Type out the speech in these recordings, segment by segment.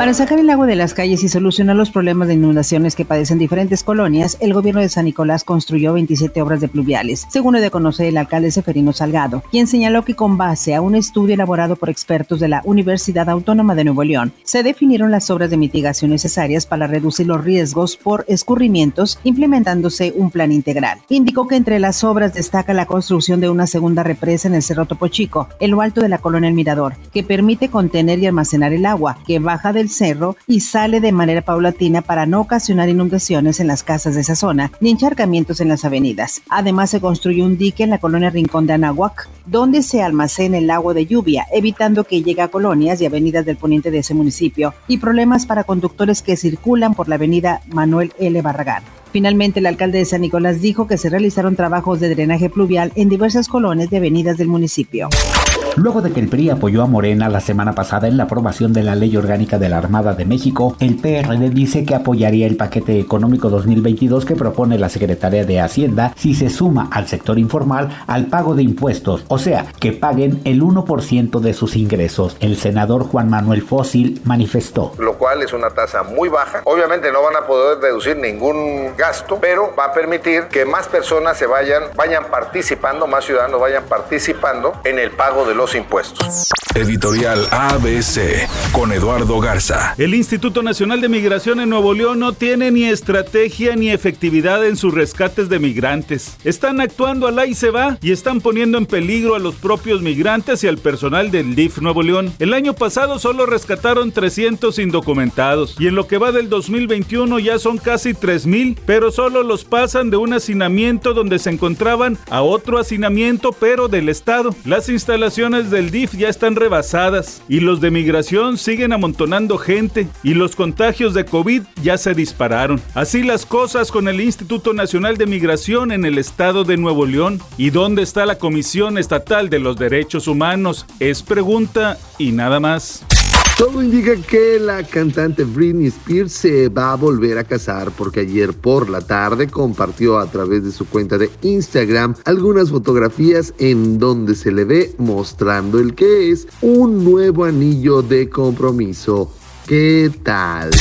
Para sacar el agua de las calles y solucionar los problemas de inundaciones que padecen diferentes colonias, el gobierno de San Nicolás construyó 27 obras de pluviales, según lo de conocer el alcalde Seferino Salgado, quien señaló que con base a un estudio elaborado por expertos de la Universidad Autónoma de Nuevo León, se definieron las obras de mitigación necesarias para reducir los riesgos por escurrimientos, implementándose un plan integral. Indicó que entre las obras destaca la construcción de una segunda represa en el Cerro Topo Chico, en lo alto de la colonia El Mirador, que permite contener y almacenar el agua, que baja del cerro y sale de manera paulatina para no ocasionar inundaciones en las casas de esa zona ni encharcamientos en las avenidas. Además, se construyó un dique en la colonia Rincón de Anahuac, donde se almacena el agua de lluvia, evitando que llegue a colonias y avenidas del poniente de ese municipio y problemas para conductores que circulan por la avenida Manuel L. Barragán. Finalmente, el alcalde de San Nicolás dijo que se realizaron trabajos de drenaje pluvial en diversas colonias de avenidas del municipio. Luego de que el PRI apoyó a Morena la semana pasada en la aprobación de la Ley Orgánica de la Armada de México, el PRD dice que apoyaría el paquete económico 2022 que propone la Secretaría de Hacienda si se suma al sector informal al pago de impuestos, o sea, que paguen el 1% de sus ingresos. El senador Juan Manuel Fósil manifestó. Lo cual es una tasa muy baja. Obviamente no van a poder reducir ningún gasto, pero va a permitir que más personas se vayan, vayan participando, más ciudadanos vayan participando en el pago de los impuestos. Editorial ABC con Eduardo Garza. El Instituto Nacional de Migración en Nuevo León no tiene ni estrategia ni efectividad en sus rescates de migrantes. Están actuando al y se va y están poniendo en peligro a los propios migrantes y al personal del DIF Nuevo León. El año pasado solo rescataron 300 indocumentados y en lo que va del 2021 ya son casi 3000, pero solo los pasan de un hacinamiento donde se encontraban a otro hacinamiento pero del Estado. Las instalaciones del DIF ya están rebasadas y los de migración siguen amontonando gente y los contagios de COVID ya se dispararon. Así las cosas con el Instituto Nacional de Migración en el estado de Nuevo León. ¿Y dónde está la Comisión Estatal de los Derechos Humanos? Es pregunta y nada más. Todo indica que la cantante Britney Spears se va a volver a casar porque ayer por la tarde compartió a través de su cuenta de Instagram algunas fotografías en donde se le ve mostrando el que es un nuevo anillo de compromiso. ¿Qué tal?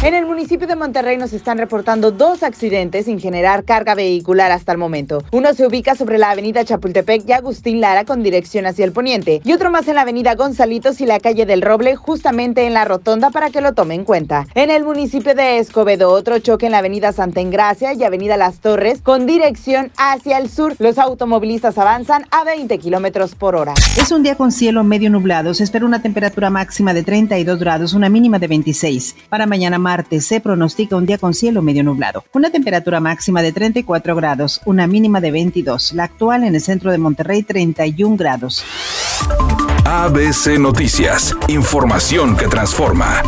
En el municipio de Monterrey nos están reportando dos accidentes sin generar carga vehicular hasta el momento. Uno se ubica sobre la avenida Chapultepec y Agustín Lara con dirección hacia el poniente y otro más en la avenida Gonzalitos y la calle del Roble justamente en la rotonda para que lo tome en cuenta. En el municipio de Escobedo otro choque en la avenida Santa Engracia y avenida Las Torres con dirección hacia el sur. Los automovilistas avanzan a 20 kilómetros por hora. Es un día con cielo medio nublado. Se espera una temperatura máxima de 32 grados, mínima de 26. Para mañana martes se pronostica un día con cielo medio nublado. Una temperatura máxima de 34 grados, una mínima de 22. La actual en el centro de Monterrey 31 grados. ABC Noticias, información que transforma.